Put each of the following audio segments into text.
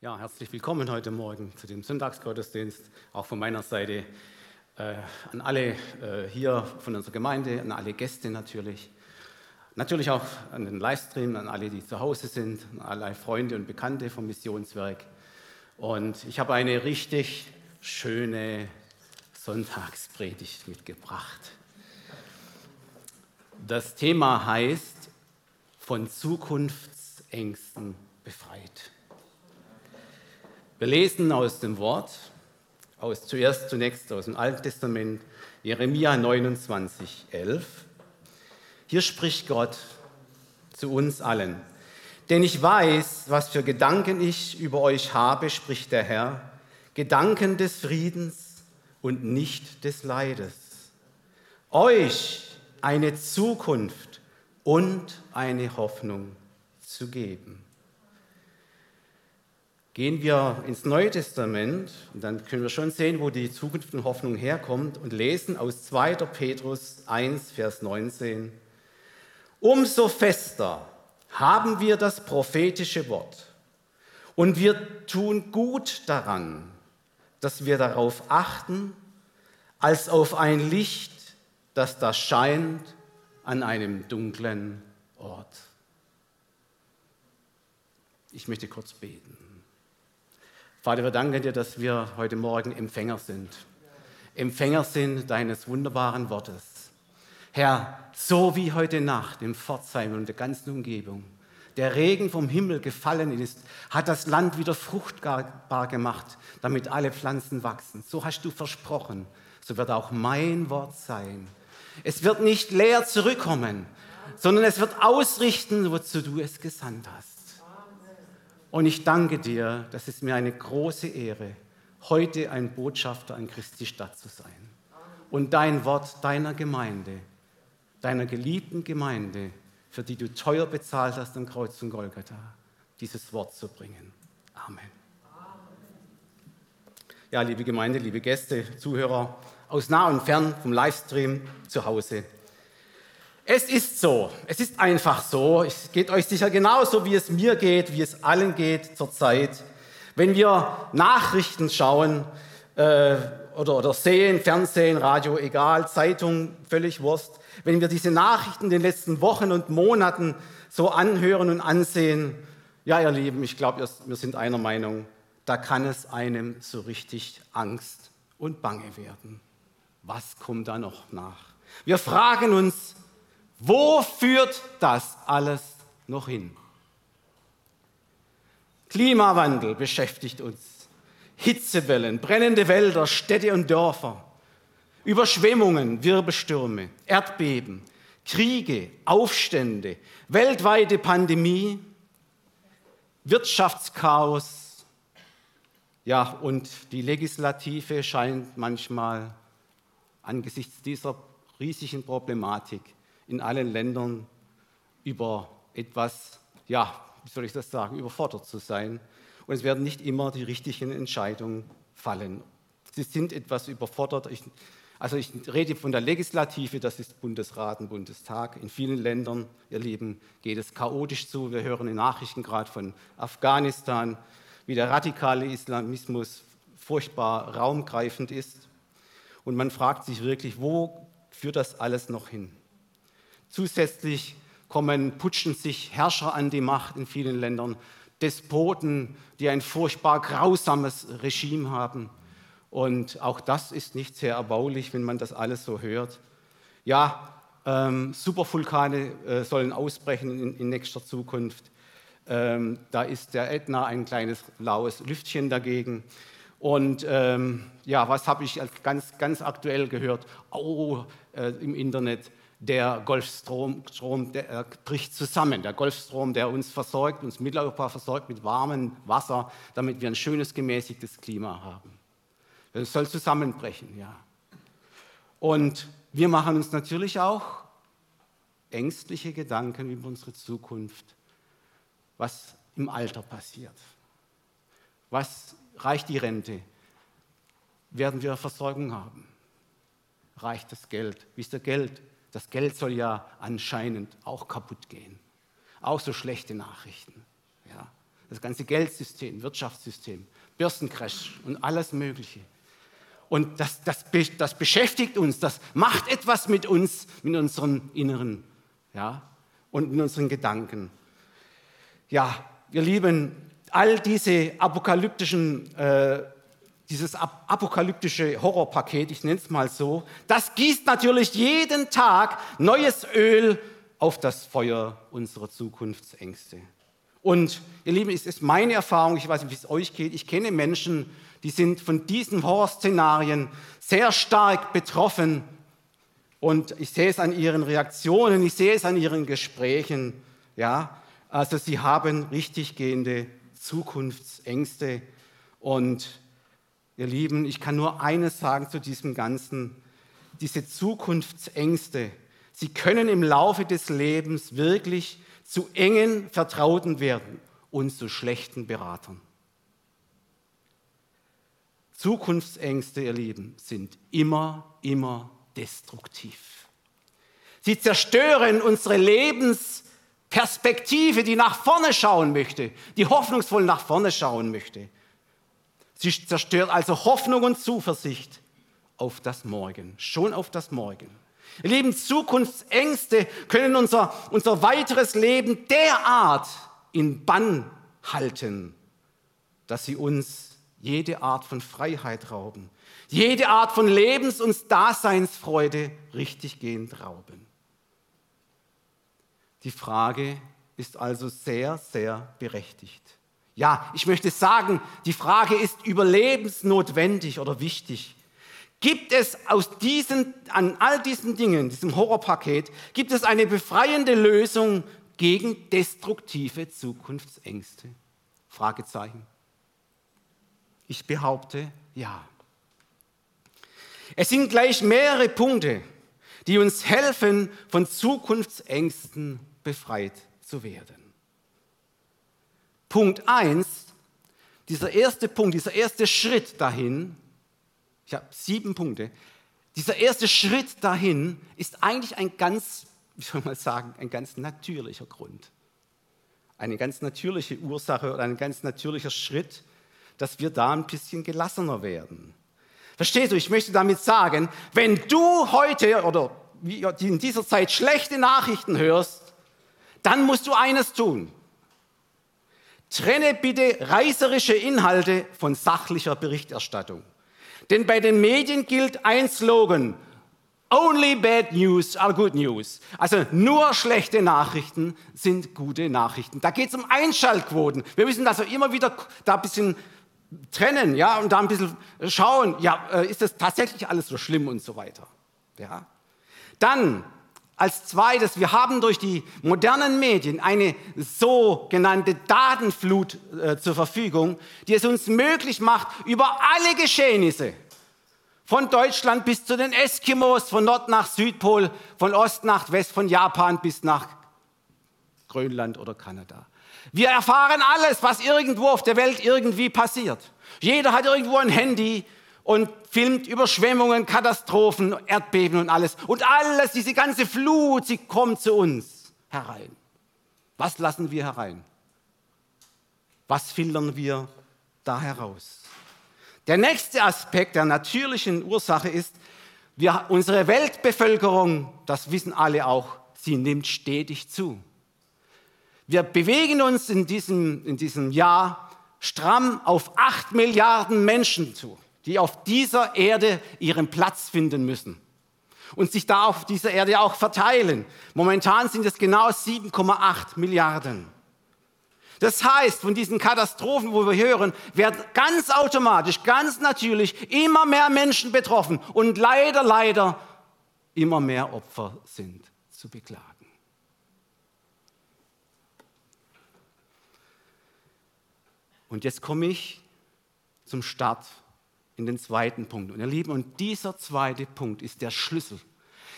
Ja, herzlich willkommen heute Morgen zu dem Sonntagsgottesdienst, auch von meiner Seite äh, an alle äh, hier von unserer Gemeinde, an alle Gäste natürlich. Natürlich auch an den Livestream, an alle, die zu Hause sind, an alle Freunde und Bekannte vom Missionswerk. Und ich habe eine richtig schöne Sonntagspredigt mitgebracht. Das Thema heißt von Zukunftsängsten befreit. Wir lesen aus dem Wort, aus zuerst zunächst aus dem Alten Testament, Jeremia 29, 11. Hier spricht Gott zu uns allen. Denn ich weiß, was für Gedanken ich über euch habe, spricht der Herr, Gedanken des Friedens und nicht des Leides. Euch eine Zukunft und eine Hoffnung zu geben. Gehen wir ins Neue Testament und dann können wir schon sehen, wo die Zukunft und Hoffnung herkommt und lesen aus 2. Petrus 1, Vers 19. Umso fester haben wir das prophetische Wort und wir tun gut daran, dass wir darauf achten, als auf ein Licht, das da scheint an einem dunklen Ort. Ich möchte kurz beten. Vater, wir danken dir, dass wir heute Morgen Empfänger sind. Empfänger sind deines wunderbaren Wortes. Herr, so wie heute Nacht im Pforzheim und der ganzen Umgebung der Regen vom Himmel gefallen ist, hat das Land wieder fruchtbar gemacht, damit alle Pflanzen wachsen. So hast du versprochen. So wird auch mein Wort sein. Es wird nicht leer zurückkommen, sondern es wird ausrichten, wozu du es gesandt hast. Und ich danke dir, das ist mir eine große Ehre, heute ein Botschafter an Christi Stadt zu sein und dein Wort deiner Gemeinde, deiner geliebten Gemeinde, für die du teuer bezahlt hast am Kreuz von Golgatha, dieses Wort zu bringen. Amen. Ja, liebe Gemeinde, liebe Gäste, Zuhörer aus nah und fern vom Livestream zu Hause. Es ist so, es ist einfach so. Es geht euch sicher genauso, wie es mir geht, wie es allen geht zurzeit. Wenn wir Nachrichten schauen äh, oder, oder sehen, Fernsehen, Radio, egal, Zeitung, völlig Wurst. Wenn wir diese Nachrichten in den letzten Wochen und Monaten so anhören und ansehen, ja, ihr Lieben, ich glaube, wir sind einer Meinung, da kann es einem so richtig Angst und Bange werden. Was kommt da noch nach? Wir fragen uns, wo führt das alles noch hin? Klimawandel beschäftigt uns. Hitzewellen, brennende Wälder, Städte und Dörfer, Überschwemmungen, Wirbelstürme, Erdbeben, Kriege, Aufstände, weltweite Pandemie, Wirtschaftschaos. Ja, und die Legislative scheint manchmal angesichts dieser riesigen Problematik in allen Ländern über etwas, ja, wie soll ich das sagen, überfordert zu sein. Und es werden nicht immer die richtigen Entscheidungen fallen. Sie sind etwas überfordert. Ich, also ich rede von der Legislative, das ist Bundesrat und Bundestag. In vielen Ländern, ihr Lieben, geht es chaotisch zu. Wir hören in Nachrichten gerade von Afghanistan, wie der radikale Islamismus furchtbar raumgreifend ist. Und man fragt sich wirklich, wo führt das alles noch hin? Zusätzlich kommen, putschen sich Herrscher an die Macht in vielen Ländern, Despoten, die ein furchtbar grausames Regime haben. Und auch das ist nicht sehr erbaulich, wenn man das alles so hört. Ja, ähm, Supervulkane äh, sollen ausbrechen in, in nächster Zukunft. Ähm, da ist der Ätna ein kleines laues Lüftchen dagegen. Und ähm, ja, was habe ich ganz, ganz aktuell gehört? Oh, äh, im Internet, der Golfstrom Strom, der bricht zusammen. Der Golfstrom, der uns versorgt, uns Mitteleuropa versorgt mit warmem Wasser, damit wir ein schönes, gemäßigtes Klima haben. Das soll zusammenbrechen, ja. Und wir machen uns natürlich auch ängstliche Gedanken über unsere Zukunft, was im Alter passiert. Was reicht die Rente? Werden wir Versorgung haben? Reicht das Geld? Wie ist der Geld? Das Geld soll ja anscheinend auch kaputt gehen. Auch so schlechte Nachrichten. Ja. das ganze Geldsystem, Wirtschaftssystem, Börsencrash und alles Mögliche. Und das, das, das beschäftigt uns, das macht etwas mit uns, mit unseren Inneren ja, und mit unseren Gedanken. Ja, ihr Lieben, all diese apokalyptischen, äh, dieses apokalyptische Horrorpaket, ich nenne es mal so, das gießt natürlich jeden Tag neues Öl auf das Feuer unserer Zukunftsängste. Und ihr Lieben, es ist meine Erfahrung, ich weiß nicht, wie es euch geht, ich kenne Menschen, die sind von diesen Horrorszenarien sehr stark betroffen. Und ich sehe es an ihren Reaktionen, ich sehe es an ihren Gesprächen. Ja, also sie haben richtig gehende Zukunftsängste. Und ihr Lieben, ich kann nur eines sagen zu diesem Ganzen. Diese Zukunftsängste, sie können im Laufe des Lebens wirklich zu engen Vertrauten werden und zu schlechten Beratern. Zukunftsängste, ihr Lieben, sind immer, immer destruktiv. Sie zerstören unsere Lebensperspektive, die nach vorne schauen möchte, die hoffnungsvoll nach vorne schauen möchte. Sie zerstört also Hoffnung und Zuversicht auf das Morgen, schon auf das Morgen. Ihr Lieben, Zukunftsängste können unser, unser weiteres Leben derart in Bann halten, dass sie uns jede Art von Freiheit rauben, jede Art von Lebens- und Daseinsfreude richtiggehend rauben. Die Frage ist also sehr, sehr berechtigt. Ja, ich möchte sagen, die Frage ist überlebensnotwendig oder wichtig. Gibt es aus diesen, an all diesen Dingen, diesem Horrorpaket, gibt es eine befreiende Lösung gegen destruktive Zukunftsängste? Fragezeichen. Ich behaupte ja. Es sind gleich mehrere Punkte, die uns helfen, von Zukunftsängsten befreit zu werden. Punkt 1, dieser erste Punkt, dieser erste Schritt dahin, ich habe sieben Punkte, dieser erste Schritt dahin ist eigentlich ein ganz, wie soll man sagen, ein ganz natürlicher Grund. Eine ganz natürliche Ursache oder ein ganz natürlicher Schritt, dass wir da ein bisschen gelassener werden. Verstehst du, ich möchte damit sagen, wenn du heute oder in dieser Zeit schlechte Nachrichten hörst, dann musst du eines tun. Trenne bitte reißerische Inhalte von sachlicher Berichterstattung. Denn bei den Medien gilt ein Slogan, Only bad news are good news. Also nur schlechte Nachrichten sind gute Nachrichten. Da geht es um Einschaltquoten. Wir müssen also immer wieder da ein bisschen trennen, ja, und da ein bisschen schauen, ja, äh, ist das tatsächlich alles so schlimm und so weiter. Ja. Dann als zweites, wir haben durch die modernen Medien eine sogenannte Datenflut äh, zur Verfügung, die es uns möglich macht, über alle Geschehnisse, von Deutschland bis zu den Eskimos, von Nord nach Südpol, von Ost nach West, von Japan bis nach Grönland oder Kanada, wir erfahren alles, was irgendwo auf der Welt irgendwie passiert. Jeder hat irgendwo ein Handy und filmt Überschwemmungen, Katastrophen, Erdbeben und alles. Und alles, diese ganze Flut, sie kommt zu uns herein. Was lassen wir herein? Was filtern wir da heraus? Der nächste Aspekt der natürlichen Ursache ist, wir, unsere Weltbevölkerung, das wissen alle auch, sie nimmt stetig zu. Wir bewegen uns in diesem, in diesem Jahr stramm auf acht Milliarden Menschen zu, die auf dieser Erde ihren Platz finden müssen und sich da auf dieser Erde auch verteilen. Momentan sind es genau 7,8 Milliarden. Das heißt, von diesen Katastrophen, wo wir hören, werden ganz automatisch, ganz natürlich immer mehr Menschen betroffen und leider, leider immer mehr Opfer sind zu beklagen. Und jetzt komme ich zum Start in den zweiten Punkt. Und ihr Lieben, und dieser zweite Punkt ist der Schlüssel.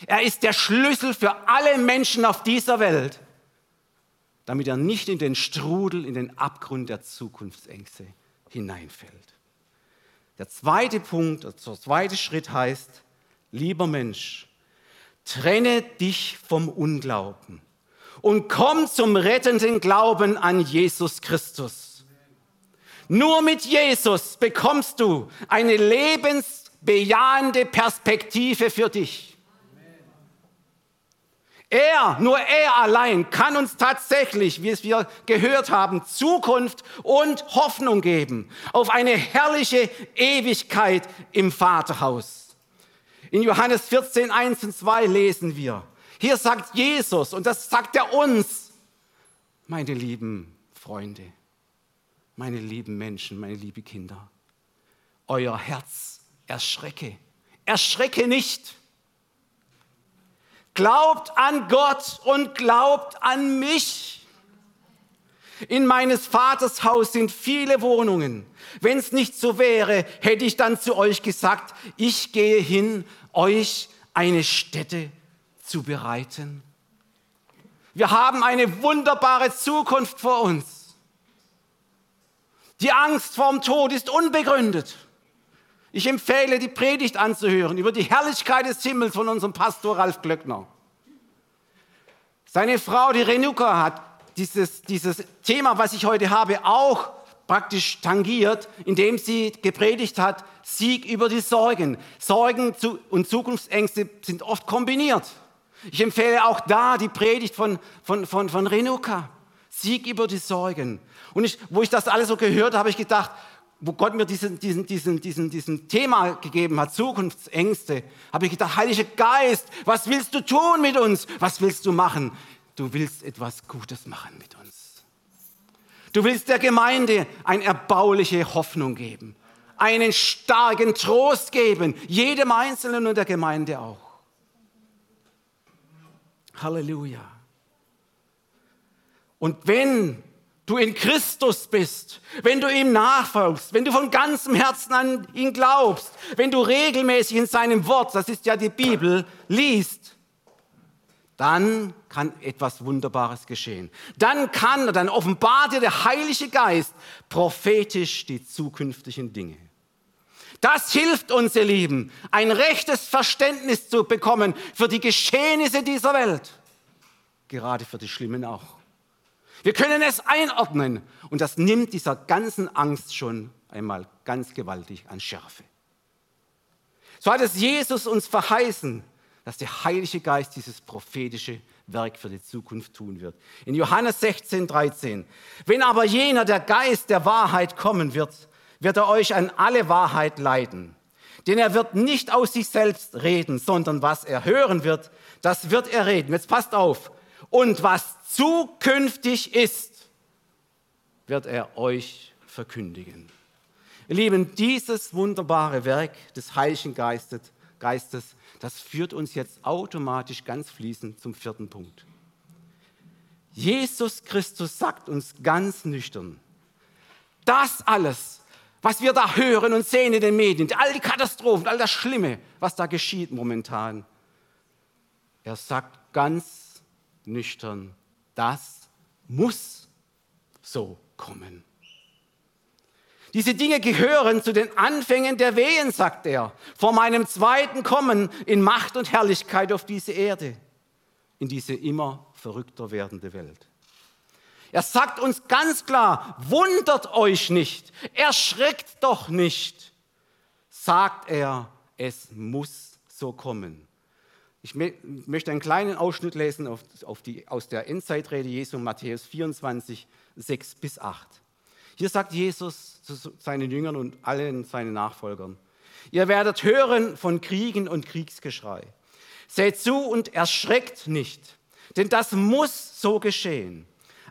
Er ist der Schlüssel für alle Menschen auf dieser Welt, damit er nicht in den Strudel, in den Abgrund der Zukunftsängste hineinfällt. Der zweite Punkt, der zweite Schritt heißt, lieber Mensch, trenne dich vom Unglauben und komm zum rettenden Glauben an Jesus Christus. Nur mit Jesus bekommst du eine lebensbejahende Perspektive für dich. Er, nur er allein kann uns tatsächlich, wie es wir gehört haben, Zukunft und Hoffnung geben auf eine herrliche Ewigkeit im Vaterhaus. In Johannes 14, 1 und 2 lesen wir, hier sagt Jesus, und das sagt er uns, meine lieben Freunde, meine lieben Menschen, meine lieben Kinder, euer Herz erschrecke. Erschrecke nicht. Glaubt an Gott und glaubt an mich. In meines Vaters Haus sind viele Wohnungen. Wenn es nicht so wäre, hätte ich dann zu euch gesagt, ich gehe hin, euch eine Stätte zu bereiten. Wir haben eine wunderbare Zukunft vor uns. Die Angst vorm Tod ist unbegründet. Ich empfehle, die Predigt anzuhören über die Herrlichkeit des Himmels von unserem Pastor Ralf Glöckner. Seine Frau, die Renuka, hat dieses, dieses Thema, was ich heute habe, auch praktisch tangiert, indem sie gepredigt hat, Sieg über die Sorgen. Sorgen und Zukunftsängste sind oft kombiniert. Ich empfehle auch da die Predigt von, von, von, von Renuka. Sieg über die Sorgen. Und ich, wo ich das alles so gehört habe, habe ich gedacht, wo Gott mir diesen, diesen, diesen, diesen, diesen Thema gegeben hat, Zukunftsängste, habe ich gedacht, Heiliger Geist, was willst du tun mit uns? Was willst du machen? Du willst etwas Gutes machen mit uns. Du willst der Gemeinde eine erbauliche Hoffnung geben, einen starken Trost geben, jedem Einzelnen und der Gemeinde auch. Halleluja. Und wenn du in Christus bist, wenn du ihm nachfolgst, wenn du von ganzem Herzen an ihn glaubst, wenn du regelmäßig in seinem Wort, das ist ja die Bibel, liest, dann kann etwas Wunderbares geschehen. Dann kann, dann offenbart dir der Heilige Geist prophetisch die zukünftigen Dinge. Das hilft uns, ihr Lieben, ein rechtes Verständnis zu bekommen für die Geschehnisse dieser Welt. Gerade für die schlimmen auch. Wir können es einordnen und das nimmt dieser ganzen Angst schon einmal ganz gewaltig an Schärfe. So hat es Jesus uns verheißen, dass der Heilige Geist dieses prophetische Werk für die Zukunft tun wird. In Johannes 16, 13. Wenn aber jener, der Geist der Wahrheit kommen wird, wird er euch an alle Wahrheit leiten. Denn er wird nicht aus sich selbst reden, sondern was er hören wird, das wird er reden. Jetzt passt auf. Und was zukünftig ist, wird er euch verkündigen. Ihr Lieben, dieses wunderbare Werk des Heiligen Geistes, Geistes, das führt uns jetzt automatisch ganz fließend zum vierten Punkt. Jesus Christus sagt uns ganz nüchtern, das alles, was wir da hören und sehen in den Medien, all die Katastrophen, all das Schlimme, was da geschieht momentan, er sagt ganz nüchtern, das muss so kommen. Diese Dinge gehören zu den Anfängen der Wehen, sagt er, vor meinem zweiten Kommen in Macht und Herrlichkeit auf diese Erde, in diese immer verrückter werdende Welt. Er sagt uns ganz klar, wundert euch nicht, erschreckt doch nicht, sagt er, es muss so kommen. Ich möchte einen kleinen Ausschnitt lesen auf, die, aus der Endzeitrede Jesu, Matthäus 24, 6 bis 8. Hier sagt Jesus zu seinen Jüngern und allen seinen Nachfolgern, ihr werdet hören von Kriegen und Kriegsgeschrei. Seht zu und erschreckt nicht, denn das muss so geschehen.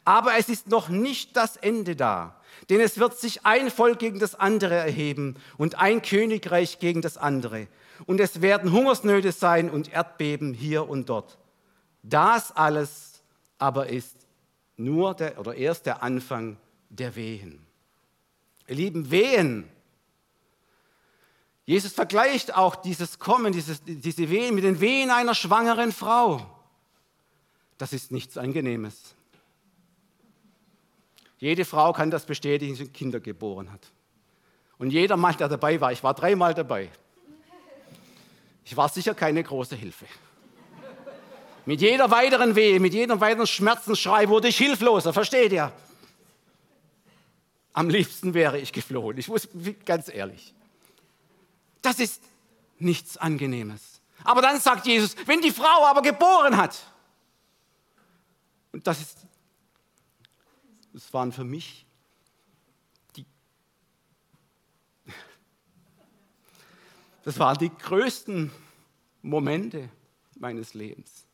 Aber es ist noch nicht das Ende da, denn es wird sich ein Volk gegen das andere erheben und ein Königreich gegen das andere und es werden Hungersnöte sein und Erdbeben hier und dort. Das alles aber ist nur der, oder erst der Anfang der Wehen. Ihr lieben Wehen. Jesus vergleicht auch dieses Kommen, dieses, diese Wehen mit den Wehen einer schwangeren Frau. Das ist nichts Angenehmes. Jede Frau kann das bestätigen, die Kinder geboren hat. Und jeder Mann, der dabei war, ich war dreimal dabei, ich war sicher keine große Hilfe. Mit jeder weiteren Wehe, mit jedem weiteren Schmerzensschrei wurde ich hilfloser, versteht ihr? Am liebsten wäre ich geflohen. Ich muss ganz ehrlich. Das ist nichts Angenehmes. Aber dann sagt Jesus, wenn die Frau aber geboren hat, und das ist, das waren für mich das waren die größten Momente meines Lebens,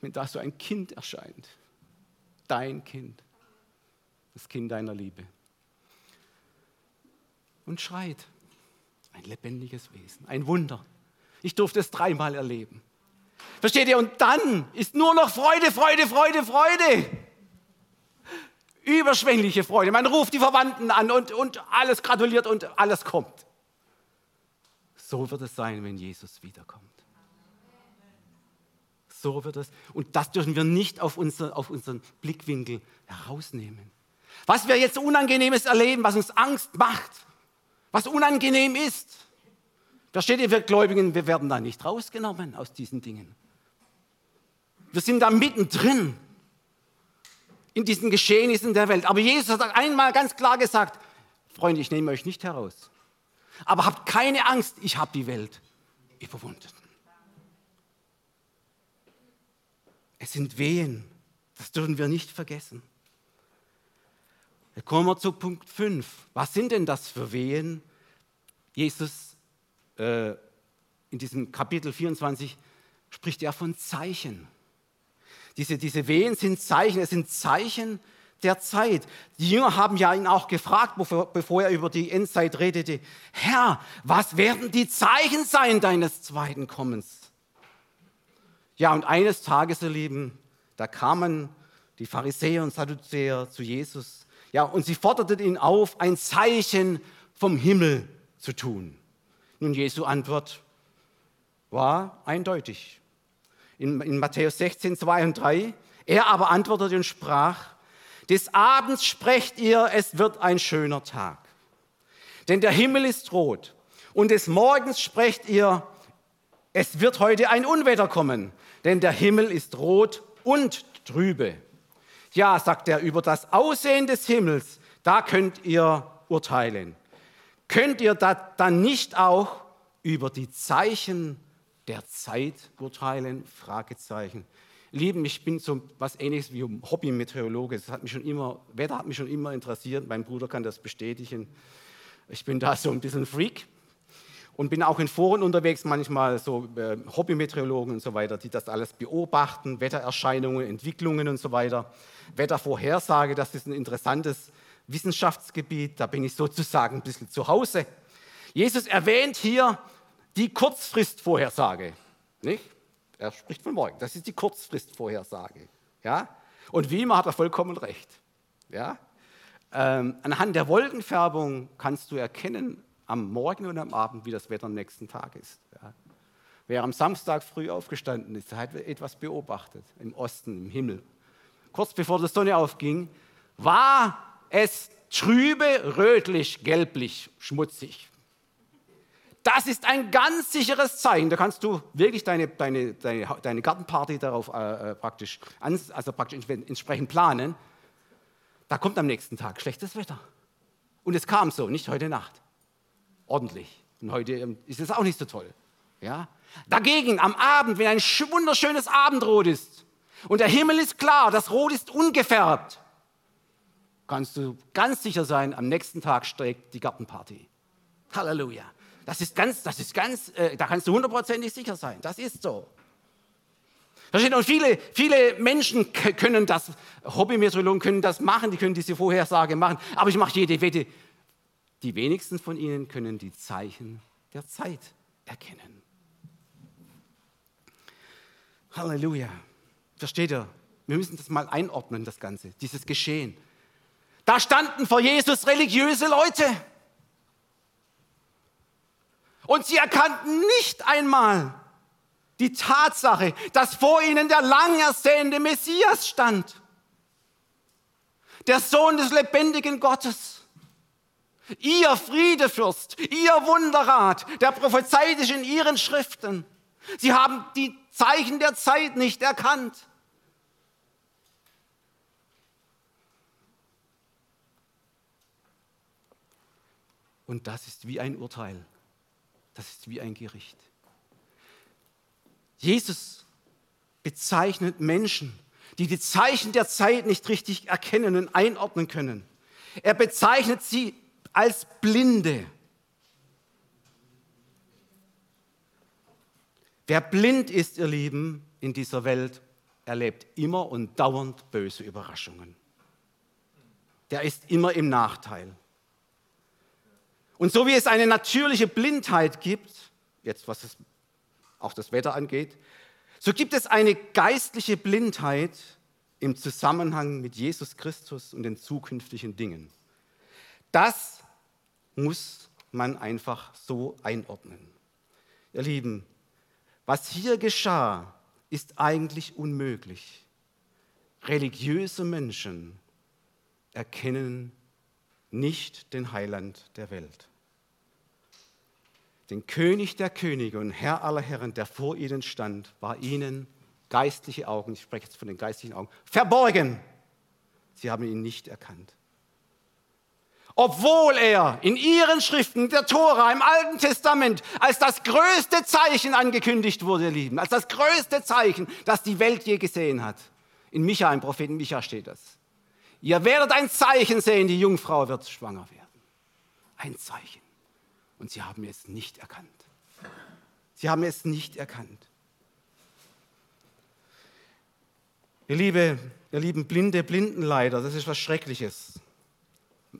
wenn da so ein Kind erscheint, dein Kind, das Kind deiner Liebe, und schreit, ein lebendiges Wesen, ein Wunder. Ich durfte es dreimal erleben. Versteht ihr? Und dann ist nur noch Freude, Freude, Freude, Freude. Überschwängliche Freude. Man ruft die Verwandten an und, und alles gratuliert und alles kommt. So wird es sein, wenn Jesus wiederkommt. So wird es. Und das dürfen wir nicht auf, unser, auf unseren Blickwinkel herausnehmen. Was wir jetzt Unangenehmes erleben, was uns Angst macht, was unangenehm ist. Versteht ihr, wir Gläubigen, wir werden da nicht rausgenommen aus diesen Dingen. Wir sind da mittendrin in diesen Geschehnissen der Welt. Aber Jesus hat einmal ganz klar gesagt, Freunde, ich nehme euch nicht heraus. Aber habt keine Angst, ich habe die Welt überwunden. Es sind Wehen, das dürfen wir nicht vergessen. Jetzt kommen wir zu Punkt 5. Was sind denn das für Wehen? Jesus äh, in diesem Kapitel 24 spricht er von Zeichen. Diese, diese Wehen sind Zeichen, es sind Zeichen der Zeit. Die Jünger haben ja ihn auch gefragt, bevor, er über die Endzeit redete, Herr, was werden die Zeichen sein deines zweiten Kommens? Ja, und eines Tages, ihr Lieben, da kamen die Pharisäer und Sadduzäer zu Jesus ja, und sie forderten ihn auf, ein Zeichen vom Himmel zu tun. Nun, Jesu Antwort war eindeutig. In, in Matthäus 16, 2 und 3. Er aber antwortete und sprach, des Abends sprecht ihr, es wird ein schöner Tag. Denn der Himmel ist rot. Und des Morgens sprecht ihr, es wird heute ein Unwetter kommen. Denn der Himmel ist rot und trübe. Ja, sagt er, über das Aussehen des Himmels, da könnt ihr urteilen. Könnt ihr da dann nicht auch über die Zeichen der Zeit urteilen? Fragezeichen. Lieben, ich bin so was ähnliches wie ein Hobby-Meteorologe. Das hat mich schon immer, Wetter hat mich schon immer interessiert. Mein Bruder kann das bestätigen. Ich bin da so ein bisschen Freak und bin auch in Foren unterwegs, manchmal so äh, Hobby-Meteorologen und so weiter, die das alles beobachten, Wettererscheinungen, Entwicklungen und so weiter. Wettervorhersage, das ist ein interessantes Wissenschaftsgebiet, da bin ich sozusagen ein bisschen zu Hause. Jesus erwähnt hier die Kurzfristvorhersage. Nicht? Er spricht von morgen, das ist die Kurzfristvorhersage. Ja? Und wie immer hat er vollkommen recht. Ja? Ähm, anhand der Wolkenfärbung kannst du erkennen, am Morgen und am Abend, wie das Wetter am nächsten Tag ist. Ja. Wer am Samstag früh aufgestanden ist, hat etwas beobachtet im Osten, im Himmel. Kurz bevor die Sonne aufging, war es trübe, rötlich, gelblich, schmutzig. Das ist ein ganz sicheres Zeichen. Da kannst du wirklich deine, deine, deine, deine Gartenparty darauf äh, äh praktisch, also praktisch entsprechend planen. Da kommt am nächsten Tag schlechtes Wetter. Und es kam so, nicht heute Nacht ordentlich. Und heute ähm, ist es auch nicht so toll. Ja? Dagegen am Abend, wenn ein wunderschönes Abendrot ist und der Himmel ist klar, das Rot ist ungefärbt, kannst du ganz sicher sein, am nächsten Tag steigt die Gartenparty. Halleluja. Das ist ganz, das ist ganz, äh, da kannst du hundertprozentig sicher sein. Das ist so. Und viele, viele Menschen können das, Hobbymeteorologen können das machen, die können diese Vorhersage machen, aber ich mache jede Wette, die wenigsten von ihnen können die Zeichen der Zeit erkennen. Halleluja. Versteht ihr? Wir müssen das mal einordnen, das Ganze, dieses Geschehen. Da standen vor Jesus religiöse Leute. Und sie erkannten nicht einmal die Tatsache, dass vor ihnen der lang ersehnte Messias stand. Der Sohn des lebendigen Gottes. Ihr Friedefürst, ihr Wunderrat, der prophezeit ist in ihren Schriften. Sie haben die Zeichen der Zeit nicht erkannt. Und das ist wie ein Urteil. Das ist wie ein Gericht. Jesus bezeichnet Menschen, die die Zeichen der Zeit nicht richtig erkennen und einordnen können. Er bezeichnet sie als Blinde. Wer blind ist, ihr Lieben, in dieser Welt, erlebt immer und dauernd böse Überraschungen. Der ist immer im Nachteil. Und so wie es eine natürliche Blindheit gibt, jetzt was es auch das Wetter angeht, so gibt es eine geistliche Blindheit im Zusammenhang mit Jesus Christus und den zukünftigen Dingen. Das muss man einfach so einordnen. Ihr Lieben, was hier geschah, ist eigentlich unmöglich. Religiöse Menschen erkennen nicht den Heiland der Welt. Den König der Könige und Herr aller Herren, der vor ihnen stand, war ihnen geistliche Augen, ich spreche jetzt von den geistlichen Augen, verborgen. Sie haben ihn nicht erkannt. Obwohl er in ihren Schriften, der Tora, im Alten Testament, als das größte Zeichen angekündigt wurde, ihr Lieben, als das größte Zeichen, das die Welt je gesehen hat. In Micha, im Propheten Micha steht das. Ihr werdet ein Zeichen sehen, die Jungfrau wird schwanger werden. Ein Zeichen. Und sie haben es nicht erkannt. Sie haben es nicht erkannt. Ihr, Liebe, ihr lieben Blinde, Blindenleider, das ist was Schreckliches.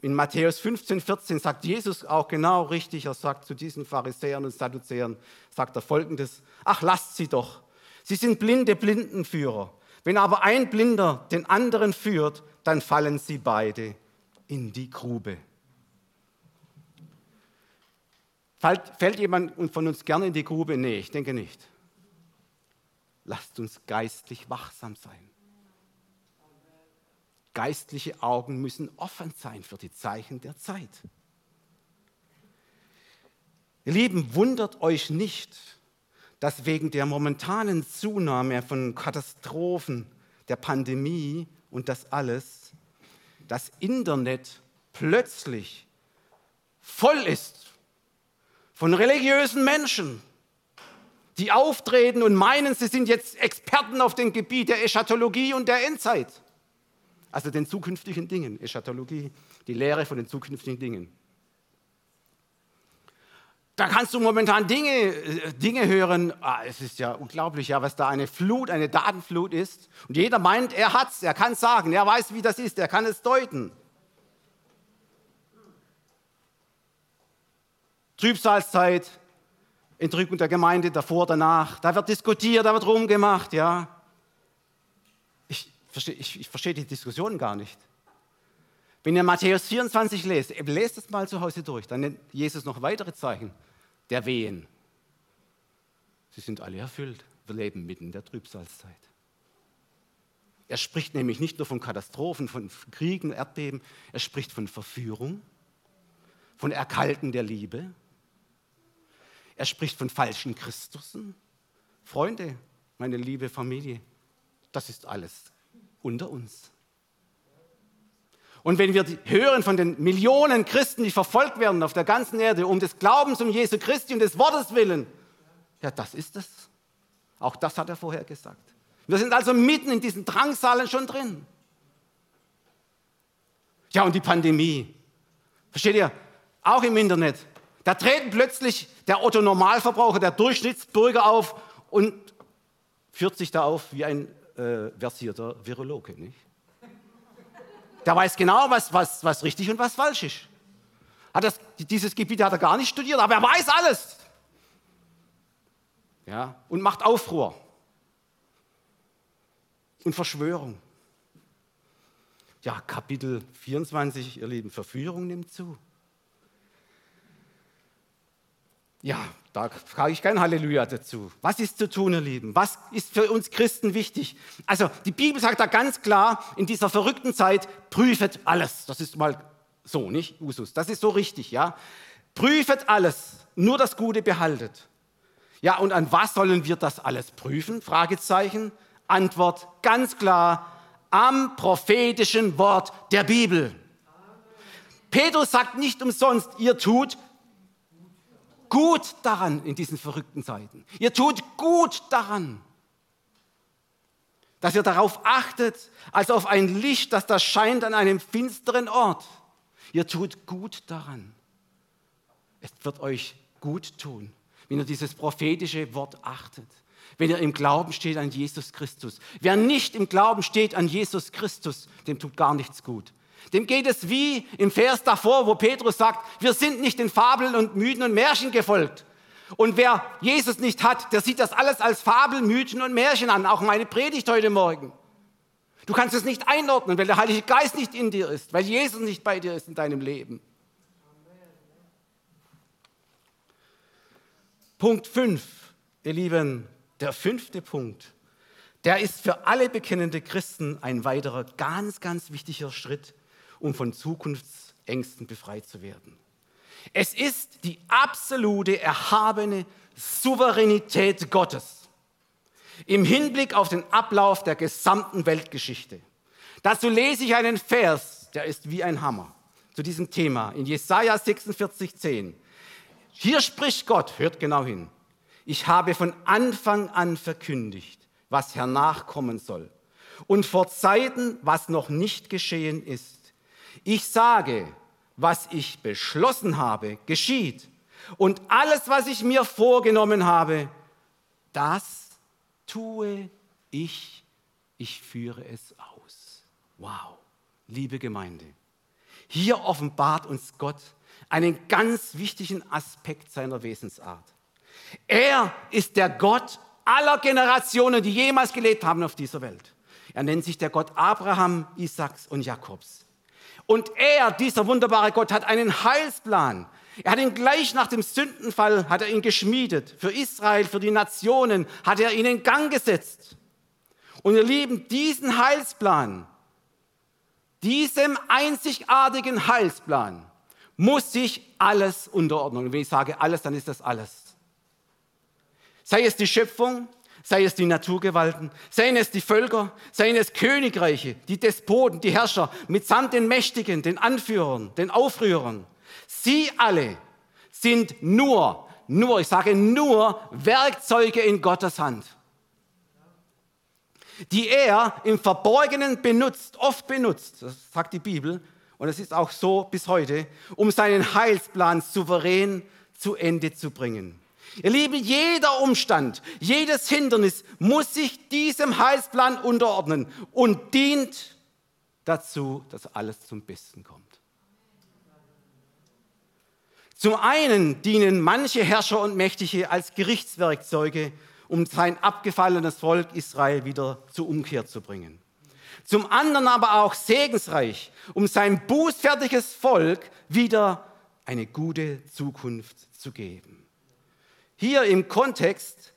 In Matthäus 15, 14 sagt Jesus auch genau richtig, er sagt zu diesen Pharisäern und Sadduzäern, sagt er folgendes, ach lasst sie doch, sie sind blinde Blindenführer. Wenn aber ein Blinder den anderen führt, dann fallen sie beide in die Grube. Fällt, jemand von uns gerne in die Grube? Nee, ich denke nicht. Lasst uns geistlich wachsam sein. Geistliche Augen müssen offen sein für die Zeichen der Zeit. Ihr Lieben, wundert euch nicht, dass wegen der momentanen Zunahme von Katastrophen, der Pandemie und das alles, das Internet plötzlich voll ist von religiösen Menschen, die auftreten und meinen, sie sind jetzt Experten auf dem Gebiet der Eschatologie und der Endzeit also den zukünftigen Dingen, Eschatologie, die Lehre von den zukünftigen Dingen. Da kannst du momentan Dinge, äh, Dinge hören, ah, es ist ja unglaublich, ja, was da eine Flut, eine Datenflut ist. Und jeder meint, er hat es, er kann es sagen, er weiß, wie das ist, er kann es deuten. Trübsalzeit, Entrückung der Gemeinde, davor, danach, da wird diskutiert, da wird rumgemacht, ja verstehe, ich, ich verstehe die Diskussion gar nicht. Wenn ihr Matthäus 24 lest, lest es mal zu Hause durch, dann nennt Jesus noch weitere Zeichen der Wehen. Sie sind alle erfüllt. Wir leben mitten in der Trübsalzeit. Er spricht nämlich nicht nur von Katastrophen, von Kriegen, Erdbeben, er spricht von Verführung, von Erkalten der Liebe. Er spricht von falschen Christussen. Freunde, meine liebe Familie, das ist alles unter uns. Und wenn wir hören von den Millionen Christen, die verfolgt werden auf der ganzen Erde, um des Glaubens um Jesu Christi und des Wortes willen, ja, das ist es. Auch das hat er vorher gesagt. Wir sind also mitten in diesen Drangsalen schon drin. Ja, und die Pandemie. Versteht ihr? Auch im Internet. Da treten plötzlich der Otto-Normalverbraucher, der Durchschnittsbürger auf und führt sich da auf wie ein äh, versierter Virologe, nicht? Der weiß genau, was, was, was richtig und was falsch ist. Hat das, dieses Gebiet hat er gar nicht studiert, aber er weiß alles. Ja, und macht Aufruhr und Verschwörung. Ja, Kapitel 24, ihr Lieben, Verführung nimmt zu. Ja, da frage ich kein Halleluja dazu. Was ist zu tun, ihr Lieben? Was ist für uns Christen wichtig? Also, die Bibel sagt da ganz klar, in dieser verrückten Zeit, prüfet alles. Das ist mal so, nicht Usus. Das ist so richtig, ja. Prüfet alles, nur das Gute behaltet. Ja, und an was sollen wir das alles prüfen? Fragezeichen. Antwort ganz klar, am prophetischen Wort der Bibel. Petrus sagt nicht umsonst, ihr tut gut daran in diesen verrückten Zeiten. Ihr tut gut daran, dass ihr darauf achtet, als auf ein Licht, das da scheint an einem finsteren Ort. Ihr tut gut daran. Es wird euch gut tun, wenn ihr dieses prophetische Wort achtet wenn er im Glauben steht an Jesus Christus. Wer nicht im Glauben steht an Jesus Christus, dem tut gar nichts gut. Dem geht es wie im Vers davor, wo Petrus sagt, wir sind nicht den Fabeln und Mythen und Märchen gefolgt. Und wer Jesus nicht hat, der sieht das alles als Fabel, Mythen und Märchen an, auch meine Predigt heute Morgen. Du kannst es nicht einordnen, weil der Heilige Geist nicht in dir ist, weil Jesus nicht bei dir ist in deinem Leben. Punkt 5, ihr Lieben, der fünfte Punkt, der ist für alle bekennende Christen ein weiterer ganz, ganz wichtiger Schritt, um von Zukunftsängsten befreit zu werden. Es ist die absolute, erhabene Souveränität Gottes im Hinblick auf den Ablauf der gesamten Weltgeschichte. Dazu lese ich einen Vers, der ist wie ein Hammer zu diesem Thema in Jesaja 46, 10. Hier spricht Gott, hört genau hin. Ich habe von Anfang an verkündigt, was hernach kommen soll. Und vor Zeiten, was noch nicht geschehen ist. Ich sage, was ich beschlossen habe, geschieht. Und alles, was ich mir vorgenommen habe, das tue ich. Ich führe es aus. Wow, liebe Gemeinde. Hier offenbart uns Gott einen ganz wichtigen Aspekt seiner Wesensart. Er ist der Gott aller Generationen, die jemals gelebt haben auf dieser Welt. Er nennt sich der Gott Abraham, Isaaks und Jakobs. Und er, dieser wunderbare Gott, hat einen Heilsplan. Er hat ihn gleich nach dem Sündenfall, hat er ihn geschmiedet. Für Israel, für die Nationen hat er ihn in Gang gesetzt. Und ihr Lieben, diesen Heilsplan, diesem einzigartigen Heilsplan muss sich alles unterordnen. Und wenn ich sage alles, dann ist das alles. Sei es die Schöpfung, sei es die Naturgewalten, seien es die Völker, seien es Königreiche, die Despoten, die Herrscher, mitsamt den Mächtigen, den Anführern, den Aufrührern. Sie alle sind nur, nur, ich sage nur, Werkzeuge in Gottes Hand, die er im Verborgenen benutzt, oft benutzt, das sagt die Bibel, und es ist auch so bis heute, um seinen Heilsplan souverän zu Ende zu bringen. Ihr Lieben, jeder Umstand, jedes Hindernis muss sich diesem Heilsplan unterordnen und dient dazu, dass alles zum Besten kommt. Zum einen dienen manche Herrscher und Mächtige als Gerichtswerkzeuge, um sein abgefallenes Volk Israel wieder zur Umkehr zu bringen. Zum anderen aber auch segensreich, um sein bußfertiges Volk wieder eine gute Zukunft zu geben. Hier im Kontext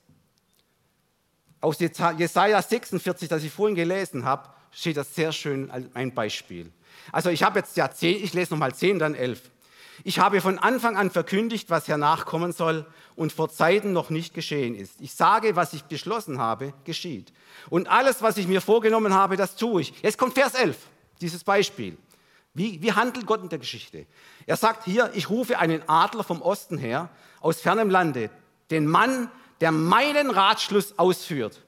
aus Jesaja 46, das ich vorhin gelesen habe, steht das sehr schön als ein Beispiel. Also ich habe jetzt ja zehn, ich lese nochmal zehn, dann elf. Ich habe von Anfang an verkündigt, was hernach kommen soll und vor Zeiten noch nicht geschehen ist. Ich sage, was ich beschlossen habe, geschieht. Und alles, was ich mir vorgenommen habe, das tue ich. Jetzt kommt Vers 11, dieses Beispiel. Wie, wie handelt Gott in der Geschichte? Er sagt hier, ich rufe einen Adler vom Osten her, aus fernem Lande, den Mann, der meinen Ratschluss ausführt.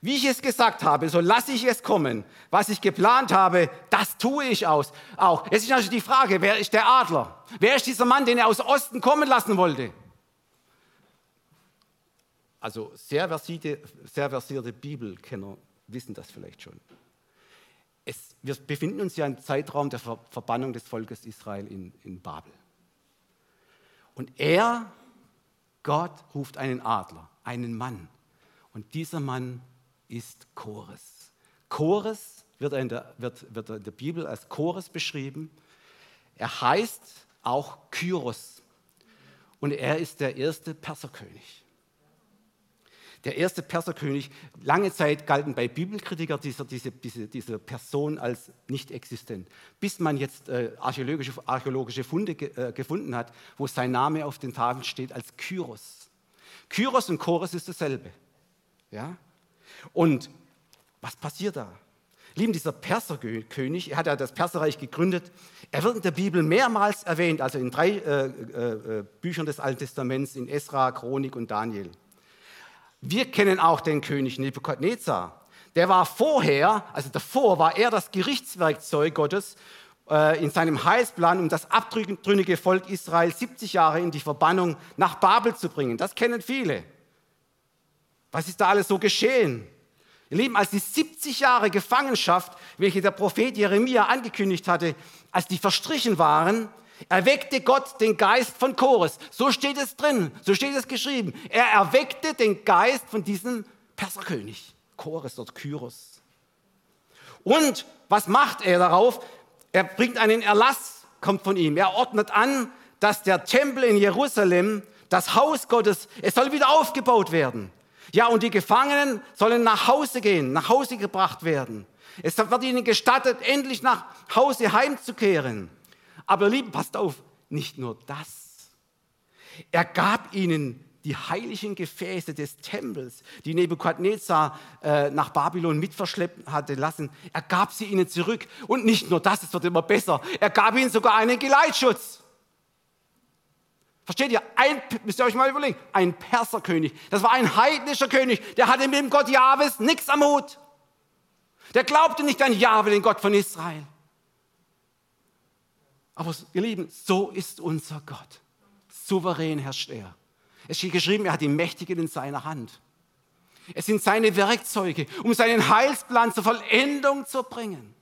Wie ich es gesagt habe, so lasse ich es kommen. Was ich geplant habe, das tue ich aus. Auch. Es ist natürlich die Frage, wer ist der Adler? Wer ist dieser Mann, den er aus Osten kommen lassen wollte? Also sehr versierte, sehr versierte Bibelkenner wissen das vielleicht schon. Es, wir befinden uns ja im Zeitraum der Verbannung des Volkes Israel in, in Babel. Und er Gott ruft einen Adler, einen Mann. Und dieser Mann ist Chores. Chores wird in, der, wird, wird in der Bibel als Chores beschrieben. Er heißt auch Kyros. Und er ist der erste Perserkönig der erste Perserkönig. Lange Zeit galten bei Bibelkritikern diese, diese, diese, diese Person als nicht existent, bis man jetzt äh, archäologische, archäologische Funde ge, äh, gefunden hat, wo sein Name auf den Tafeln steht als Kyros. Kyros und Chorus ist dasselbe. Ja? Und was passiert da? Lieben, dieser Perserkönig, er hat ja das Perserreich gegründet, er wird in der Bibel mehrmals erwähnt, also in drei äh, äh, äh, Büchern des Alten Testaments, in Esra, Chronik und Daniel. Wir kennen auch den König Nebukadnezar. Der war vorher, also davor war er das Gerichtswerkzeug Gottes äh, in seinem Heilsplan, um das abtrünnige Volk Israel 70 Jahre in die Verbannung nach Babel zu bringen. Das kennen viele. Was ist da alles so geschehen? Ihr Lieben, als die 70 Jahre Gefangenschaft, welche der Prophet Jeremia angekündigt hatte, als die verstrichen waren, erweckte Gott den Geist von Chores. So steht es drin, so steht es geschrieben. Er erweckte den Geist von diesem Perserkönig. Chores dort, Kyros. Und was macht er darauf? Er bringt einen Erlass, kommt von ihm. Er ordnet an, dass der Tempel in Jerusalem, das Haus Gottes, es soll wieder aufgebaut werden. Ja, und die Gefangenen sollen nach Hause gehen, nach Hause gebracht werden. Es wird ihnen gestattet, endlich nach Hause heimzukehren. Aber lieben, passt auf, nicht nur das. Er gab ihnen die heiligen Gefäße des Tempels, die Nebukadnezar äh, nach Babylon mitverschleppt hatte lassen. Er gab sie ihnen zurück. Und nicht nur das, es wird immer besser. Er gab ihnen sogar einen Geleitschutz. Versteht ihr? Ein, müsst ihr euch mal überlegen, ein Perserkönig. Das war ein heidnischer König. Der hatte mit dem Gott Jahwes nichts am Hut. Der glaubte nicht an Jahwe, den Gott von Israel. Aber ihr Lieben, so ist unser Gott. Souverän herrscht er. Es steht geschrieben, er hat die Mächtigen in seiner Hand. Es sind seine Werkzeuge, um seinen Heilsplan zur Vollendung zu bringen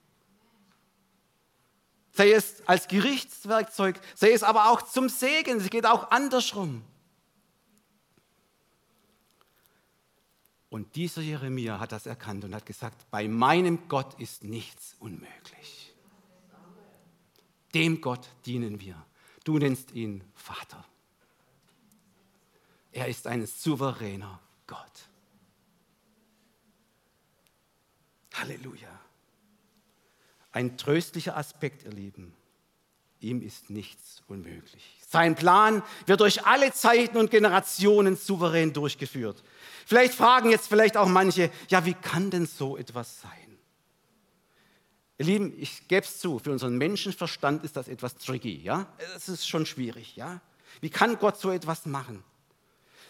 sei es als Gerichtswerkzeug, sei es aber auch zum Segen. Es geht auch andersrum. Und dieser Jeremia hat das erkannt und hat gesagt, bei meinem Gott ist nichts unmöglich. Dem Gott dienen wir. Du nennst ihn Vater. Er ist ein souveräner Gott. Halleluja. Ein tröstlicher Aspekt, ihr Lieben. Ihm ist nichts unmöglich. Sein Plan wird durch alle Zeiten und Generationen souverän durchgeführt. Vielleicht fragen jetzt vielleicht auch manche, ja, wie kann denn so etwas sein? Ihr Lieben, ich gebe es zu, für unseren Menschenverstand ist das etwas tricky, ja? Es ist schon schwierig, ja? Wie kann Gott so etwas machen?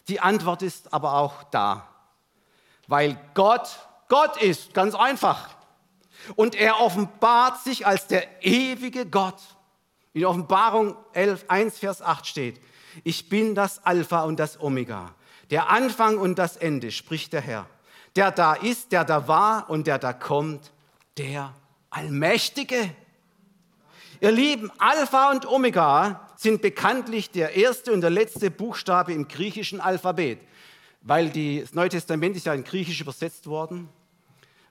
Die Antwort ist aber auch da. Weil Gott Gott ist, ganz einfach. Und er offenbart sich als der ewige Gott. In Offenbarung 11, 1, Vers 8 steht, ich bin das Alpha und das Omega, der Anfang und das Ende, spricht der Herr, der da ist, der da war und der da kommt, der Allmächtige. Ihr Lieben, Alpha und Omega sind bekanntlich der erste und der letzte Buchstabe im griechischen Alphabet, weil das Neue Testament ist ja in Griechisch übersetzt worden.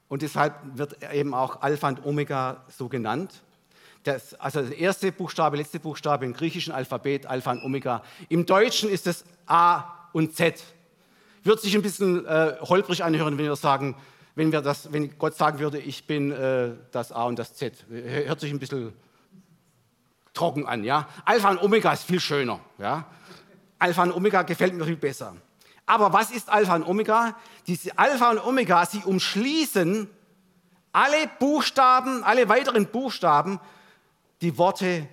Und deshalb wird eben auch Alpha und Omega so genannt. Das, also der erste Buchstabe, letzte Buchstabe im griechischen Alphabet, Alpha und Omega. Im Deutschen ist es A und Z. Wird sich ein bisschen äh, holprig anhören, wenn wir sagen, wenn, wir das, wenn Gott sagen würde, ich bin äh, das A und das Z. Hört sich ein bisschen trocken an. Ja? Alpha und Omega ist viel schöner. Ja? Alpha und Omega gefällt mir viel besser. Aber was ist Alpha und Omega? Diese Alpha und Omega, sie umschließen alle Buchstaben, alle weiteren Buchstaben, die Worte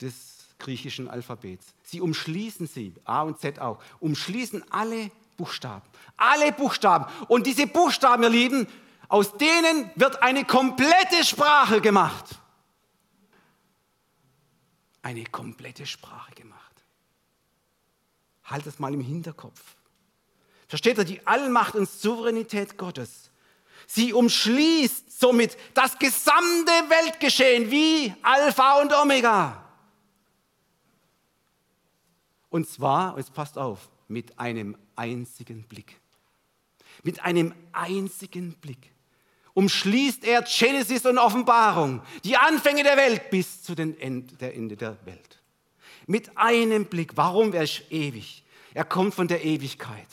des griechischen Alphabets. Sie umschließen sie, A und Z auch, umschließen alle Buchstaben. Alle Buchstaben. Und diese Buchstaben, ihr Lieben, aus denen wird eine komplette Sprache gemacht. Eine komplette Sprache gemacht. Halt es mal im Hinterkopf. Versteht ihr die Allmacht und Souveränität Gottes? Sie umschließt somit das gesamte Weltgeschehen wie Alpha und Omega. Und zwar, jetzt passt auf, mit einem einzigen Blick. Mit einem einzigen Blick umschließt er Genesis und Offenbarung, die Anfänge der Welt bis zu den Ende, der Ende der Welt. Mit einem Blick. Warum wäre ich ewig? Er kommt von der Ewigkeit.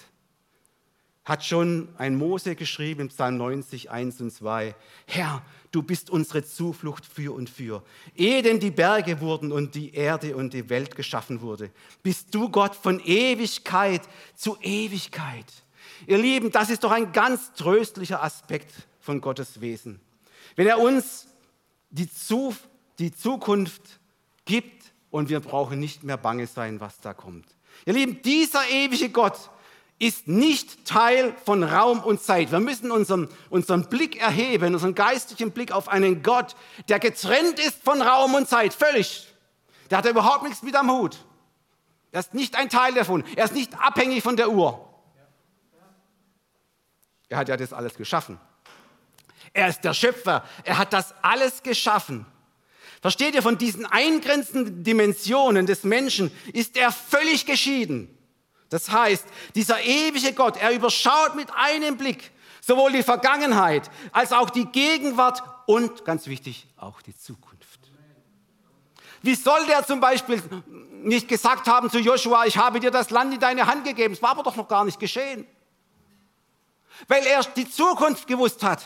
Hat schon ein Mose geschrieben im Psalm 90, 1 und 2. Herr, du bist unsere Zuflucht für und für. Ehe denn die Berge wurden und die Erde und die Welt geschaffen wurde, bist du Gott von Ewigkeit zu Ewigkeit. Ihr Lieben, das ist doch ein ganz tröstlicher Aspekt von Gottes Wesen. Wenn er uns die, Zu die Zukunft gibt und wir brauchen nicht mehr bange sein, was da kommt. Ihr Lieben, dieser ewige Gott ist nicht Teil von Raum und Zeit. Wir müssen unseren, unseren Blick erheben, unseren geistlichen Blick auf einen Gott, der getrennt ist von Raum und Zeit, völlig. Der hat überhaupt nichts mit am Hut. Er ist nicht ein Teil davon. Er ist nicht abhängig von der Uhr. Er hat ja das alles geschaffen. Er ist der Schöpfer. Er hat das alles geschaffen. Versteht ihr, von diesen eingrenzenden Dimensionen des Menschen ist er völlig geschieden. Das heißt, dieser ewige Gott, er überschaut mit einem Blick sowohl die Vergangenheit als auch die Gegenwart und, ganz wichtig, auch die Zukunft. Wie soll der zum Beispiel nicht gesagt haben zu Joshua, ich habe dir das Land in deine Hand gegeben? Es war aber doch noch gar nicht geschehen. Weil er die Zukunft gewusst hat.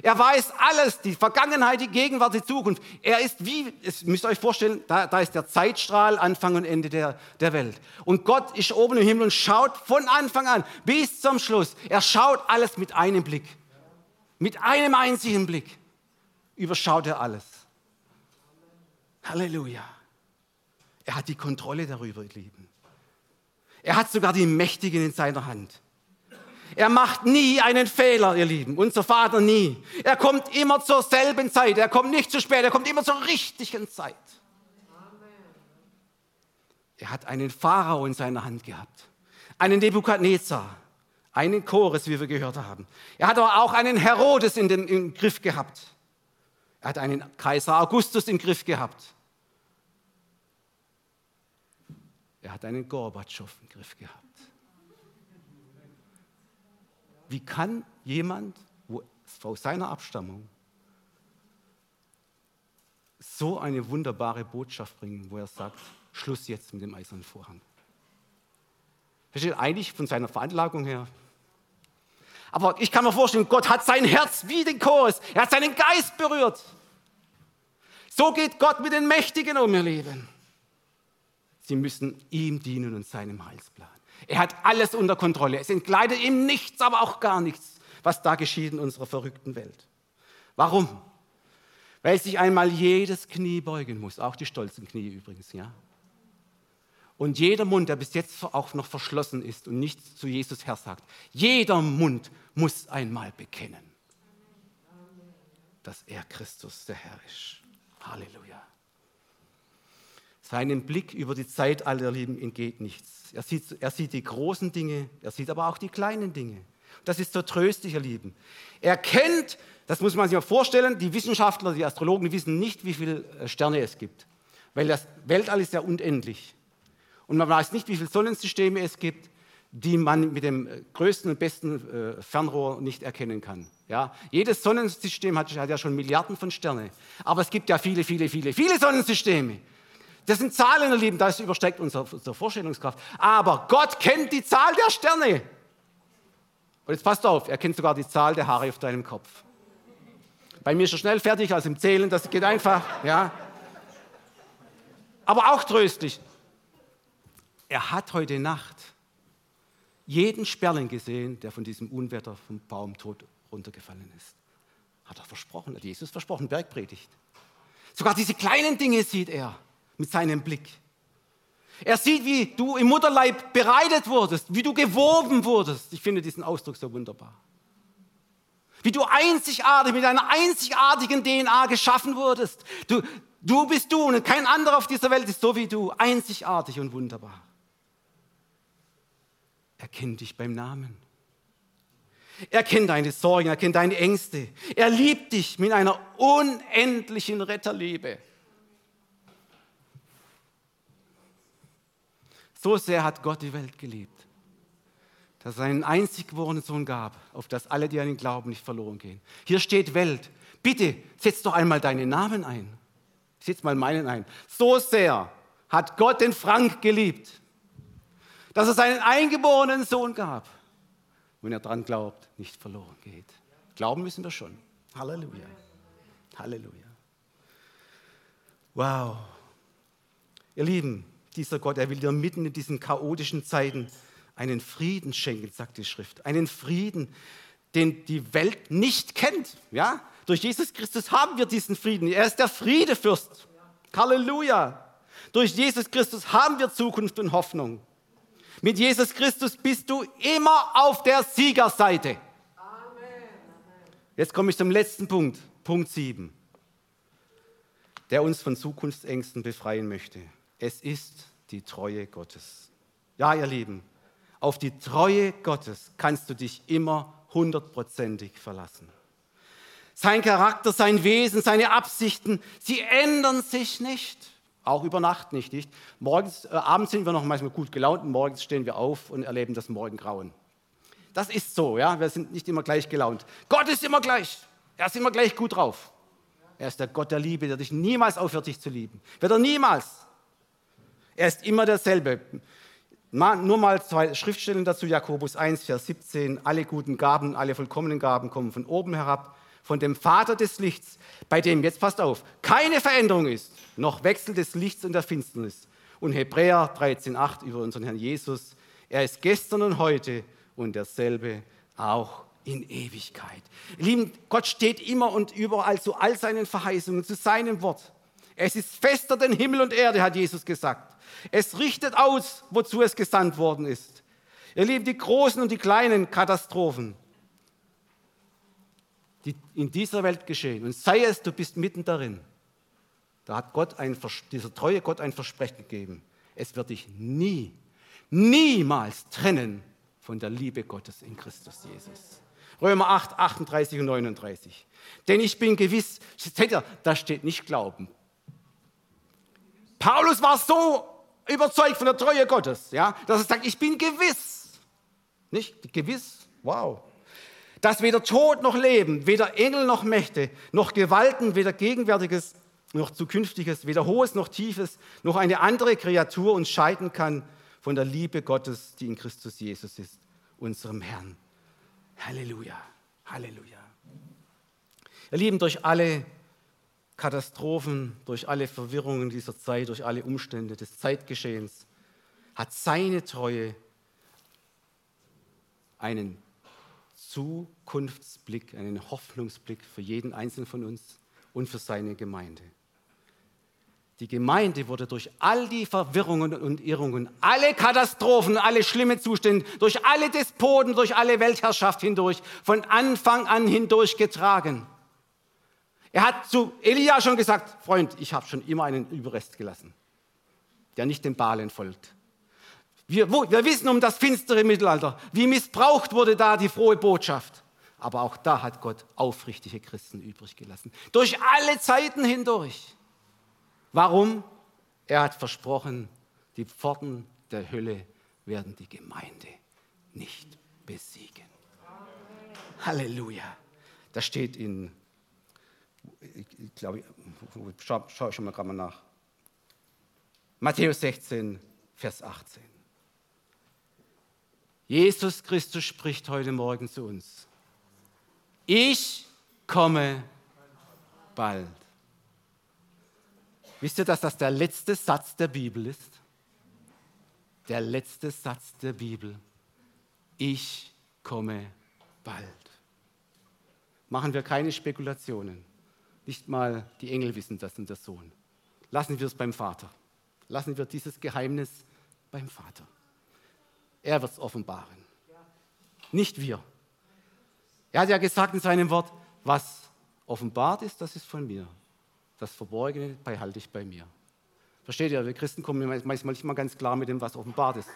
Er weiß alles, die Vergangenheit, die Gegenwart, die Zukunft. Er ist wie, es müsst ihr euch vorstellen, da, da ist der Zeitstrahl, Anfang und Ende der, der Welt. Und Gott ist oben im Himmel und schaut von Anfang an bis zum Schluss. Er schaut alles mit einem Blick. Mit einem einzigen Blick überschaut er alles. Halleluja. Er hat die Kontrolle darüber, ihr Lieben. Er hat sogar die Mächtigen in seiner Hand. Er macht nie einen Fehler, ihr Lieben. Unser Vater nie. Er kommt immer zur selben Zeit. Er kommt nicht zu spät. Er kommt immer zur richtigen Zeit. Er hat einen Pharao in seiner Hand gehabt. Einen Nebukadnezar. Einen Chores, wie wir gehört haben. Er hat aber auch einen Herodes in den, im Griff gehabt. Er hat einen Kaiser Augustus im Griff gehabt. Er hat einen Gorbatschow im Griff gehabt. Wie kann jemand wo, aus seiner Abstammung so eine wunderbare Botschaft bringen, wo er sagt, Schluss jetzt mit dem eisernen Vorhang? Versteht eigentlich von seiner Veranlagung her. Aber ich kann mir vorstellen, Gott hat sein Herz wie den Chorus. Er hat seinen Geist berührt. So geht Gott mit den Mächtigen um, ihr Leben. Sie müssen ihm dienen und seinem Heilsplan. Er hat alles unter Kontrolle. Es entgleitet ihm nichts, aber auch gar nichts, was da geschieht in unserer verrückten Welt. Warum? Weil sich einmal jedes Knie beugen muss, auch die stolzen Knie übrigens, ja. Und jeder Mund, der bis jetzt auch noch verschlossen ist und nichts zu Jesus Herr sagt, jeder Mund muss einmal bekennen, dass er Christus der Herr ist. Halleluja. Seinem Blick über die Zeitalter, Lieben, entgeht nichts. Er sieht, er sieht die großen Dinge, er sieht aber auch die kleinen Dinge. Das ist so tröstlich, ihr Lieben. Er kennt, das muss man sich mal vorstellen, die Wissenschaftler, die Astrologen wissen nicht, wie viele äh, Sterne es gibt. Weil das Weltall ist ja unendlich. Und man weiß nicht, wie viele Sonnensysteme es gibt, die man mit dem äh, größten und besten äh, Fernrohr nicht erkennen kann. Ja? Jedes Sonnensystem hat ja schon Milliarden von Sternen. Aber es gibt ja viele, viele, viele, viele Sonnensysteme. Das sind Zahlen, ihr Lieben, das übersteigt unsere, unsere Vorstellungskraft. Aber Gott kennt die Zahl der Sterne. Und jetzt passt auf, er kennt sogar die Zahl der Haare auf deinem Kopf. Bei mir ist er schnell fertig als im Zählen, das geht einfach. Ja. Aber auch tröstlich. Er hat heute Nacht jeden Sperling gesehen, der von diesem Unwetter vom Baum tot runtergefallen ist. Hat er versprochen, hat Jesus versprochen, Bergpredigt. Sogar diese kleinen Dinge sieht er mit seinem Blick. Er sieht, wie du im Mutterleib bereitet wurdest, wie du gewoben wurdest. Ich finde diesen Ausdruck so wunderbar. Wie du einzigartig, mit einer einzigartigen DNA geschaffen wurdest. Du, du bist du und kein anderer auf dieser Welt ist so wie du. Einzigartig und wunderbar. Er kennt dich beim Namen. Er kennt deine Sorgen, er kennt deine Ängste. Er liebt dich mit einer unendlichen Retterliebe. So sehr hat Gott die Welt geliebt, dass er einen einzig geborenen Sohn gab, auf das alle, die an ihn glauben, nicht verloren gehen. Hier steht Welt. Bitte setz doch einmal deinen Namen ein. Setz mal meinen ein. So sehr hat Gott den Frank geliebt, dass er seinen eingeborenen Sohn gab, wenn er dran glaubt, nicht verloren geht. Glauben müssen wir schon. Halleluja. Halleluja. Wow. Ihr Lieben, dieser Gott, er will dir mitten in diesen chaotischen Zeiten einen Frieden schenken, sagt die Schrift. Einen Frieden, den die Welt nicht kennt. Ja? Durch Jesus Christus haben wir diesen Frieden. Er ist der Friedefürst. Halleluja. Durch Jesus Christus haben wir Zukunft und Hoffnung. Mit Jesus Christus bist du immer auf der Siegerseite. Jetzt komme ich zum letzten Punkt, Punkt 7, der uns von Zukunftsängsten befreien möchte. Es ist die Treue Gottes. Ja, ihr Lieben, auf die Treue Gottes kannst du dich immer hundertprozentig verlassen. Sein Charakter, sein Wesen, seine Absichten, sie ändern sich nicht. Auch über Nacht nicht. nicht? Morgens, äh, abends sind wir noch manchmal gut gelaunt und morgens stehen wir auf und erleben das Morgengrauen. Das ist so, ja. Wir sind nicht immer gleich gelaunt. Gott ist immer gleich. Er ist immer gleich gut drauf. Er ist der Gott der Liebe, der dich niemals aufhört, dich zu lieben. Wird er niemals. Er ist immer derselbe. Nur mal zwei Schriftstellen dazu, Jakobus 1, Vers 17. Alle guten Gaben, alle vollkommenen Gaben kommen von oben herab, von dem Vater des Lichts, bei dem, jetzt passt auf, keine Veränderung ist, noch Wechsel des Lichts und der Finsternis. Und Hebräer 13, 8 über unseren Herrn Jesus. Er ist gestern und heute und derselbe auch in Ewigkeit. Lieben, Gott steht immer und überall zu all seinen Verheißungen, zu seinem Wort. Es ist fester denn Himmel und Erde, hat Jesus gesagt. Es richtet aus, wozu es gesandt worden ist. Ihr Lieben, die großen und die kleinen Katastrophen, die in dieser Welt geschehen, und sei es, du bist mitten darin, da hat Gott ein, dieser treue Gott ein Versprechen gegeben. Es wird dich nie, niemals trennen von der Liebe Gottes in Christus Jesus. Römer 8, 38 und 39. Denn ich bin gewiss, seht ihr, da steht nicht Glauben. Paulus war so überzeugt von der Treue Gottes, ja, dass er sagt, ich bin gewiss. Nicht gewiss, wow. Dass weder Tod noch Leben, weder Engel noch Mächte, noch Gewalten, weder Gegenwärtiges noch Zukünftiges, weder Hohes noch Tiefes, noch eine andere Kreatur uns scheiden kann von der Liebe Gottes, die in Christus Jesus ist, unserem Herrn. Halleluja, Halleluja. Ihr Lieben, durch alle Katastrophen, durch alle Verwirrungen dieser Zeit, durch alle Umstände des Zeitgeschehens, hat seine Treue einen Zukunftsblick, einen Hoffnungsblick für jeden Einzelnen von uns und für seine Gemeinde. Die Gemeinde wurde durch all die Verwirrungen und Irrungen, alle Katastrophen, alle schlimmen Zustände, durch alle Despoten, durch alle Weltherrschaft hindurch, von Anfang an hindurch getragen. Er hat zu Elia schon gesagt, Freund, ich habe schon immer einen Überrest gelassen, der nicht den Balen folgt. Wir, wir wissen um das finstere Mittelalter, wie missbraucht wurde da die frohe Botschaft. Aber auch da hat Gott aufrichtige Christen übrig gelassen. Durch alle Zeiten hindurch. Warum? Er hat versprochen, die Pforten der Hölle werden die Gemeinde nicht besiegen. Halleluja. Das steht in, ich glaube, schau, schau ich schon mal gerade mal nach. Matthäus 16, Vers 18. Jesus Christus spricht heute Morgen zu uns. Ich komme bald. Wisst ihr, dass das der letzte Satz der Bibel ist? Der letzte Satz der Bibel. Ich komme bald. Machen wir keine Spekulationen. Nicht mal die Engel wissen das und der Sohn. Lassen wir es beim Vater. Lassen wir dieses Geheimnis beim Vater. Er wird es offenbaren. Nicht wir. Er hat ja gesagt in seinem Wort, was offenbart ist, das ist von mir. Das Verborgene behalte ich bei mir. Versteht ihr? Wir Christen kommen manchmal nicht mal ganz klar mit dem, was offenbart ist.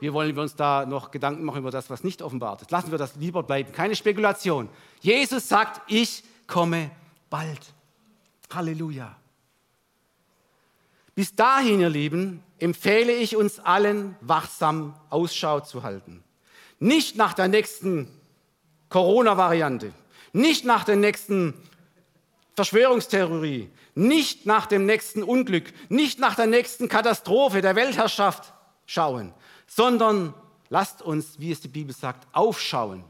Wir wollen uns da noch Gedanken machen über das, was nicht offenbart ist. Lassen wir das lieber bleiben. Keine Spekulation. Jesus sagt, ich komme bald. Halleluja. Bis dahin, ihr Lieben, empfehle ich uns allen, wachsam Ausschau zu halten. Nicht nach der nächsten Corona-Variante, nicht nach der nächsten Verschwörungstheorie, nicht nach dem nächsten Unglück, nicht nach der nächsten Katastrophe der Weltherrschaft schauen, sondern lasst uns, wie es die Bibel sagt, aufschauen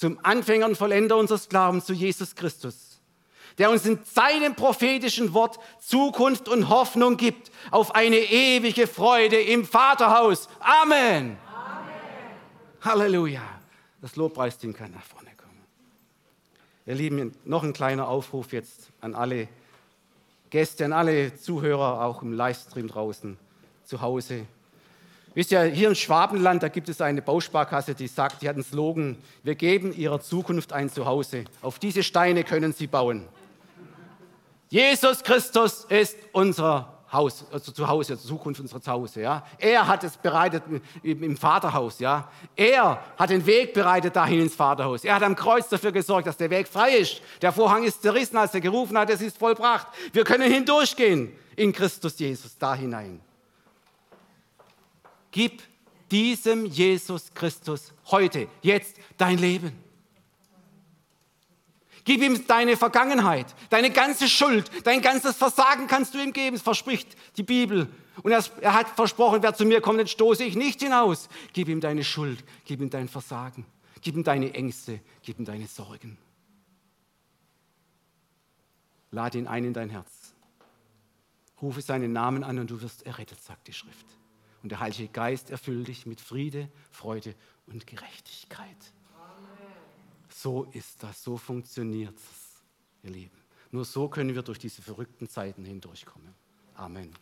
zum Anfänger und Vollender unseres Glaubens, zu Jesus Christus, der uns in seinem prophetischen Wort Zukunft und Hoffnung gibt auf eine ewige Freude im Vaterhaus. Amen. Amen. Halleluja. Das Lobpreisteam kann nach vorne kommen. Ihr Lieben, noch ein kleiner Aufruf jetzt an alle Gäste, an alle Zuhörer, auch im Livestream draußen zu Hause. Wisst ihr, hier im Schwabenland, da gibt es eine Bausparkasse, die sagt, die hat einen Slogan, wir geben ihrer Zukunft ein Zuhause. Auf diese Steine können sie bauen. Jesus Christus ist unser Haus, also Zuhause, also Zukunft unseres Zuhause. Ja? Er hat es bereitet im Vaterhaus. Ja? Er hat den Weg bereitet dahin ins Vaterhaus. Er hat am Kreuz dafür gesorgt, dass der Weg frei ist. Der Vorhang ist zerrissen, als er gerufen hat, es ist vollbracht. Wir können hindurchgehen in Christus Jesus da hinein. Gib diesem Jesus Christus heute, jetzt dein Leben. Gib ihm deine Vergangenheit, deine ganze Schuld, dein ganzes Versagen kannst du ihm geben, verspricht die Bibel. Und er hat versprochen, wer zu mir kommt, den stoße ich nicht hinaus. Gib ihm deine Schuld, gib ihm dein Versagen, gib ihm deine Ängste, gib ihm deine Sorgen. Lade ihn ein in dein Herz. Rufe seinen Namen an und du wirst errettet, sagt die Schrift. Und der Heilige Geist erfüllt dich mit Friede, Freude und Gerechtigkeit. So ist das, so funktioniert es, ihr Lieben. Nur so können wir durch diese verrückten Zeiten hindurchkommen. Amen.